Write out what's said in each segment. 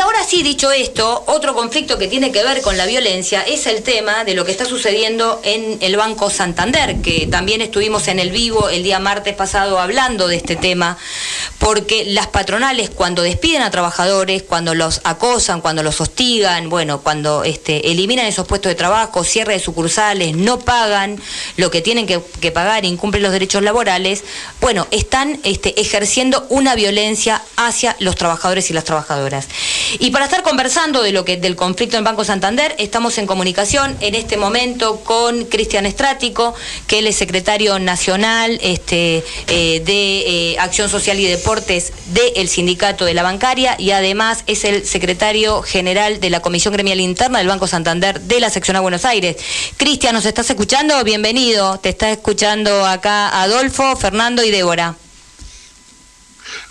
ahora sí, dicho esto, otro conflicto que tiene que ver con la violencia es el tema de lo que está sucediendo en el Banco Santander, que también estuvimos en el vivo el día martes pasado hablando de este tema, porque las patronales cuando despiden a trabajadores, cuando los acosan, cuando los hostigan, bueno, cuando este, eliminan esos puestos de trabajo, cierre de sucursales, no pagan lo que tienen que, pagar, incumplen los derechos laborales, bueno, están este, ejerciendo una violencia hacia los trabajadores y las trabajadoras. Y para estar conversando de lo que del conflicto en Banco Santander, estamos en comunicación en este momento con Cristian Estrático, que él es secretario nacional este, eh, de eh, Acción Social y Deportes del Sindicato de la Bancaria y además es el secretario general de la Comisión Gremial Interna del Banco Santander de la sección a Buenos Aires. Cristian, ¿nos estás escuchando? Bienvenido. Te está escuchando acá Adolfo, Fernando y Débora.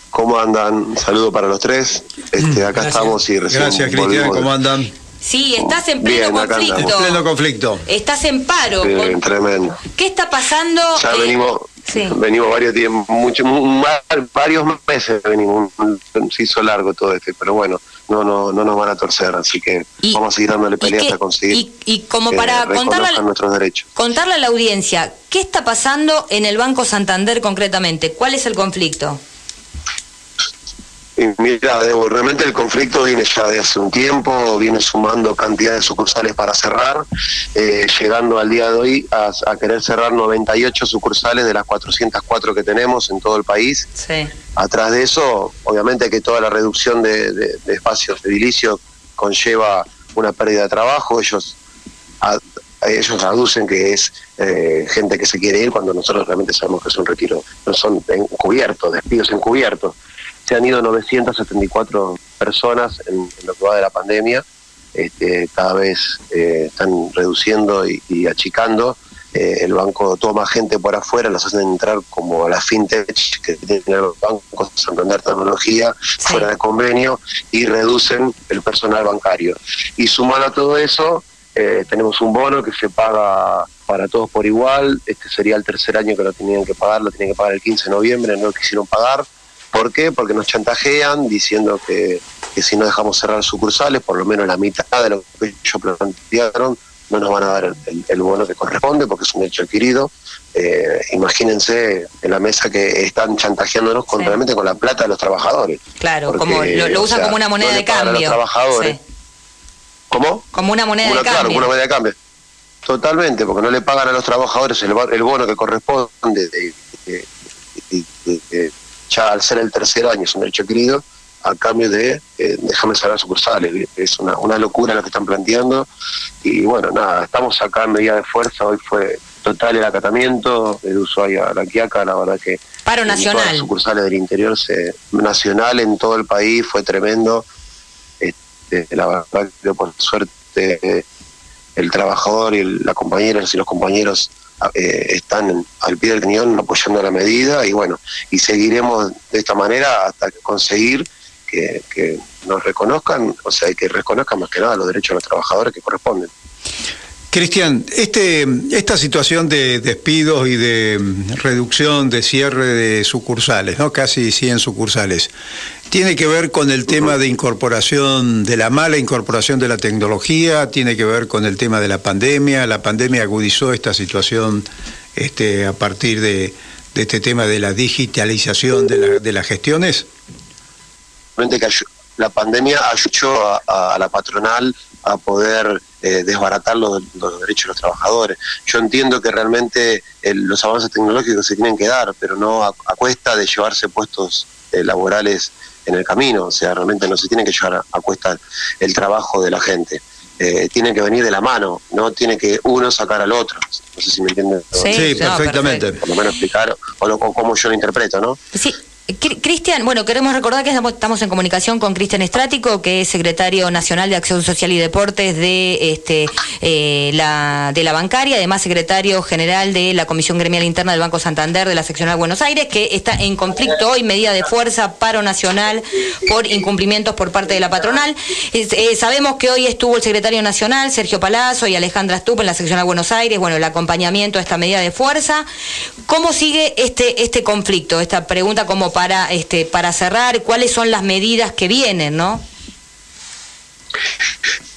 ¿Cómo andan? Saludo para los tres. Este, acá estamos y recién Gracias, Cristian. ¿Cómo andan? Sí, estás en pleno conflicto. En pleno conflicto. Estás en paro. Tremendo. ¿Qué está pasando? Ya eh, venimos, venimos varios tiempos, mucho, varios meses venimos. Se hizo largo todo este, pero bueno, no, no, no nos van a torcer, así que vamos a seguir dándole pelea hasta conseguir. Y, como para contarle, nuestros derechos. contarle a la audiencia, ¿qué está pasando en el Banco Santander concretamente? ¿Cuál es el conflicto? Mira, realmente el conflicto viene ya de hace un tiempo, viene sumando cantidad de sucursales para cerrar, eh, llegando al día de hoy a, querer cerrar 98 sucursales de las 404 que tenemos en todo el país. Atrás de eso, obviamente que toda la reducción de, espacios de edilicios conlleva una pérdida de trabajo, ellos ellos aducen que es eh, gente que se quiere ir cuando nosotros realmente sabemos que es un retiro, no son encubiertos, despidos encubiertos se han ido 974 personas en, lo que va de la pandemia. Este, cada vez eh, están reduciendo y, achicando. Eh, el banco toma gente por afuera, los hacen entrar como a la fintech que tienen los bancos, Santander Tecnología, fuera de convenio, y reducen el personal bancario. Y sumado a todo eso, eh, tenemos un bono que se paga para todos por igual. Este sería el tercer año que lo tenían que pagar, lo tenían que pagar el 15 de noviembre, no lo quisieron pagar. ¿Por qué? Porque nos chantajean diciendo que, si no dejamos cerrar sucursales, por lo menos la mitad de lo que ellos plantearon, no nos van a dar el, bono que corresponde porque es un hecho adquirido. Eh, imagínense en la mesa que están chantajeándonos con, realmente con la plata de los trabajadores. Claro, como lo, usan como una moneda de cambio. Los trabajadores. ¿Cómo? Como una moneda de cambio. Claro, como una moneda de cambio. Totalmente, porque no le pagan a los trabajadores el, bono que corresponde de, ya al ser el tercer año es un derecho adquirido, a cambio de eh, déjame cerrar sucursales. Es una, una locura lo que están planteando. Y bueno, nada, estamos acá en medida de fuerza. Hoy fue total el acatamiento del usuario a la Quiaca, la verdad que. Paro nacional. las sucursales del interior, se, nacional en todo el país, fue tremendo. Este, la verdad que por suerte el trabajador y la compañera y los compañeros eh, están al pie del cañón apoyando la medida y bueno, y seguiremos de esta manera hasta conseguir que, que nos reconozcan, o sea, que reconozcan más que nada los derechos de los trabajadores que corresponden. Cristian, este, esta situación de despidos y de reducción, de cierre de sucursales, ¿no? casi 100 sucursales, tiene que ver con el tema de incorporación, de la mala incorporación de la tecnología, tiene que ver con el tema de la pandemia, la pandemia agudizó esta situación este, a partir de, este tema de la digitalización de, las gestiones. La pandemia ayudó a la patronal a poder eh, desbaratar los, derechos de los trabajadores. Yo entiendo que realmente los avances tecnológicos se tienen que dar, pero no a, cuesta de llevarse puestos eh, laborales en el camino, o sea, realmente no se tiene que llevar a, cuesta el trabajo de la gente. Eh, tiene que venir de la mano, no tiene que uno sacar al otro. No sé si me entienden. Sí, perfectamente. Por lo menos explicar o, lo, o cómo yo lo interpreto, ¿no? Sí, Cristian, bueno, queremos recordar que estamos en comunicación con Cristian Estrático, que es secretario nacional de Acción Social y Deportes de este eh, la de la bancaria, además secretario general de la Comisión Gremial Interna del Banco Santander de la seccional Buenos Aires, que está en conflicto hoy, medida de fuerza, paro nacional por incumplimientos por parte de la patronal. Eh, sabemos que hoy estuvo el secretario nacional, Sergio Palazzo y Alejandra Stup en la seccional Buenos Aires, bueno, el acompañamiento a esta medida de fuerza. ¿Cómo sigue este este conflicto? Esta pregunta como para, este, para cerrar, cuáles son las medidas que vienen, ¿no?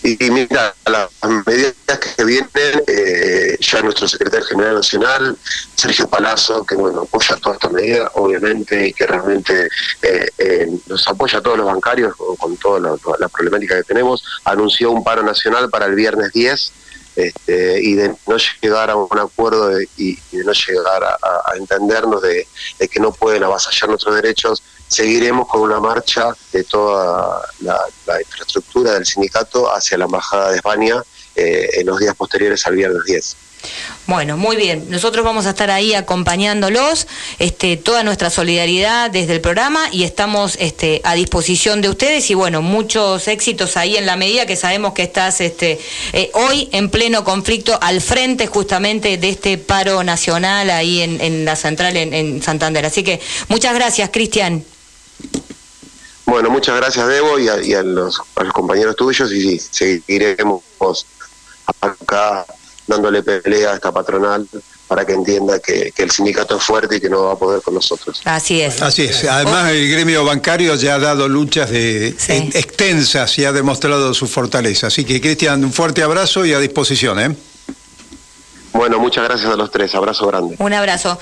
Y, mira, las medidas que vienen, eh, ya nuestro secretario general nacional, Sergio Palazzo, que bueno, apoya toda esta medida, obviamente, y que realmente eh, eh, nos apoya a todos los bancarios con, toda la, problemática que tenemos, anunció un paro nacional para el viernes 10. Este, y de no llegar a un acuerdo y, de no llegar a, entendernos de, que no pueden avasallar nuestros derechos, seguiremos con una marcha de toda la, infraestructura del sindicato hacia la Embajada de España eh, en los días posteriores al viernes 10. Bueno, muy bien. Nosotros vamos a estar ahí acompañándolos, este, toda nuestra solidaridad desde el programa y estamos este, a disposición de ustedes y bueno, muchos éxitos ahí en la medida que sabemos que estás este, eh, hoy en pleno conflicto al frente justamente de este paro nacional ahí en, la central en, Santander. Así que muchas gracias, Cristian. Bueno, muchas gracias, Debo, y a, los, compañeros tuyos, y sí, seguiremos acá dándole pelea a esta patronal para que entienda que, el sindicato es fuerte y que no va a poder con nosotros. Así es. Así es. Además, el gremio bancario ya ha dado luchas de, extensas y ha demostrado su fortaleza. Así que, Cristian, un fuerte abrazo y a disposición. ¿eh? Bueno, muchas gracias a los tres. Abrazo grande. Un abrazo.